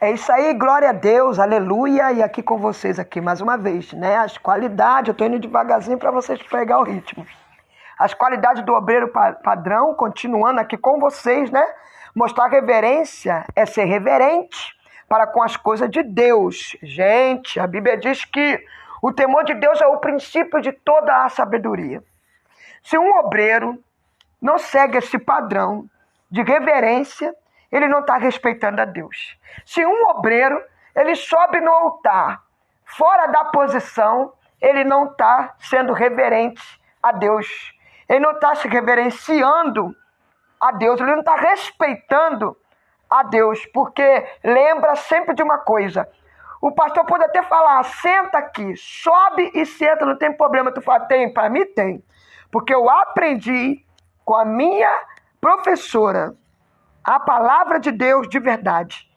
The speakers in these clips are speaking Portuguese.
É isso aí, glória a Deus, aleluia. E aqui com vocês aqui mais uma vez, né? As qualidades, eu tô indo devagarzinho para vocês pegar o ritmo. As qualidades do obreiro padrão, continuando aqui com vocês, né? Mostrar reverência é ser reverente para com as coisas de Deus. Gente, a Bíblia diz que o temor de Deus é o princípio de toda a sabedoria. Se um obreiro não segue esse padrão de reverência, ele não está respeitando a Deus. Se um obreiro ele sobe no altar fora da posição, ele não está sendo reverente a Deus. Ele não está se reverenciando a Deus, ele não está respeitando a Deus, porque lembra sempre de uma coisa. O pastor pode até falar, senta aqui, sobe e senta, não tem problema. Tu fala, tem, para mim tem. Porque eu aprendi com a minha professora a palavra de Deus de verdade,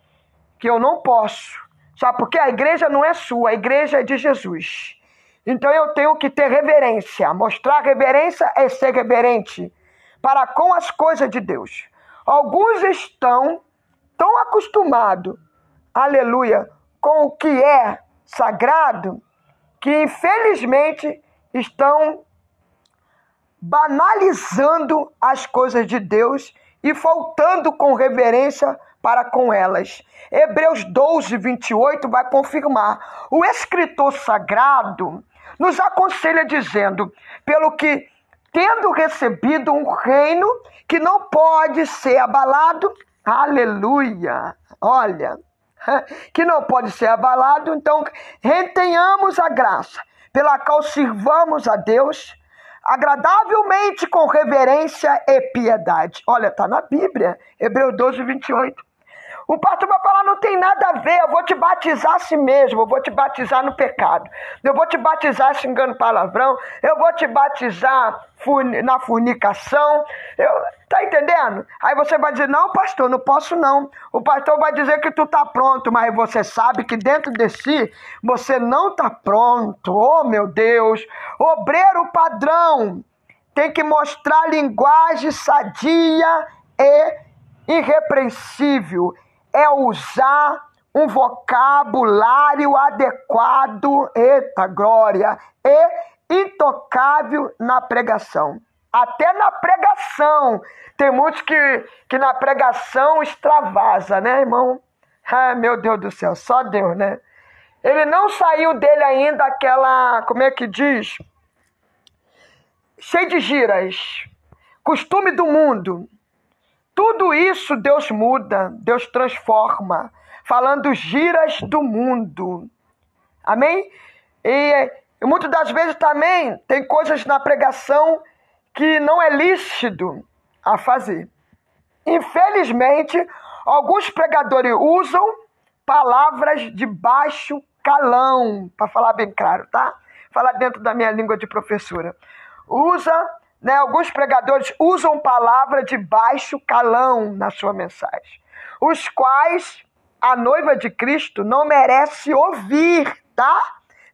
que eu não posso. Sabe porque a igreja não é sua, a igreja é de Jesus. Então eu tenho que ter reverência. Mostrar reverência é ser reverente para com as coisas de Deus. Alguns estão tão acostumados, aleluia, com o que é sagrado, que infelizmente estão banalizando as coisas de Deus e faltando com reverência para com elas. Hebreus 12, 28 vai confirmar. O escritor sagrado nos aconselha dizendo: pelo que, tendo recebido um reino que não pode ser abalado, aleluia, olha, que não pode ser abalado, então retenhamos a graça pela qual sirvamos a Deus agradavelmente com reverência e piedade. Olha, está na Bíblia, Hebreus 12, 28. O pastor vai falar, não tem nada a ver, eu vou te batizar assim mesmo, eu vou te batizar no pecado, eu vou te batizar xingando palavrão, eu vou te batizar na fornicação, eu, tá entendendo? Aí você vai dizer, não pastor, não posso não. O pastor vai dizer que tu tá pronto, mas você sabe que dentro de si você não tá pronto, oh meu Deus, obreiro padrão, tem que mostrar linguagem sadia e irrepreensível é usar um vocabulário adequado, eita glória, e intocável na pregação. Até na pregação. Tem muitos que, que na pregação extravasa, né, irmão? Ah, meu Deus do céu, só Deus, né? Ele não saiu dele ainda aquela, como é que diz? Cheio de giras. Costume do mundo. Tudo isso Deus muda, Deus transforma, falando giras do mundo. Amém? E, e muitas das vezes também tem coisas na pregação que não é lícito a fazer. Infelizmente, alguns pregadores usam palavras de baixo calão, para falar bem claro, tá? Falar dentro da minha língua de professora. Usa né, alguns pregadores usam palavra de baixo calão na sua mensagem, os quais a noiva de Cristo não merece ouvir, tá?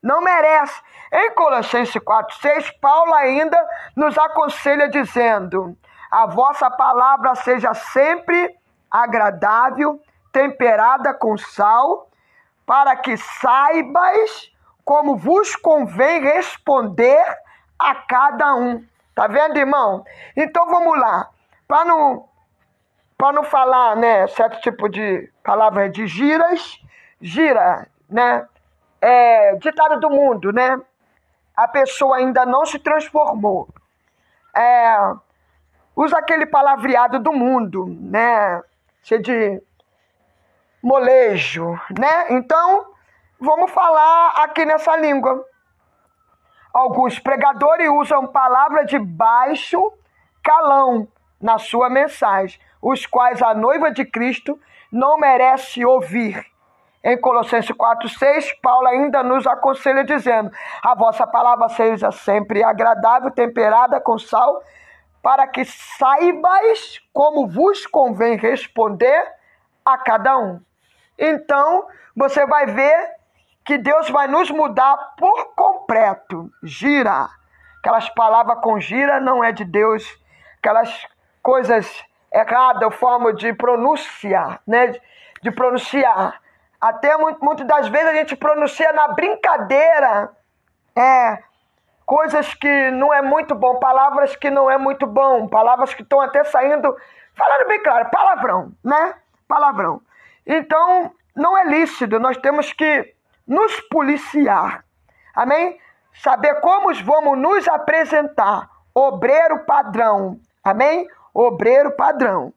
Não merece. Em Colossenses 4,6, Paulo ainda nos aconselha dizendo: a vossa palavra seja sempre agradável, temperada com sal, para que saibais como vos convém responder a cada um. Tá vendo, irmão? Então vamos lá. Para não, para não falar, né, certo tipo de palavras de giras, gira, né? É, ditado do mundo, né? A pessoa ainda não se transformou. É, usa aquele palavreado do mundo, né? Cheio de molejo, né? Então, vamos falar aqui nessa língua. Alguns pregadores usam palavras de baixo calão na sua mensagem, os quais a noiva de Cristo não merece ouvir. Em Colossenses 4,6, Paulo ainda nos aconselha dizendo: A vossa palavra seja sempre agradável, temperada com sal, para que saibais como vos convém responder a cada um. Então, você vai ver que Deus vai nos mudar por completo. Gira. Aquelas palavras com gira não é de Deus. Aquelas coisas erradas, forma de pronunciar, né? De pronunciar. Até muitas das vezes a gente pronuncia na brincadeira. É, coisas que não é muito bom, palavras que não é muito bom, palavras que estão até saindo, falando bem claro, palavrão, né? Palavrão. Então, não é lícito, nós temos que nos policiar. Amém? Saber como vamos nos apresentar. Obreiro padrão. Amém? Obreiro padrão.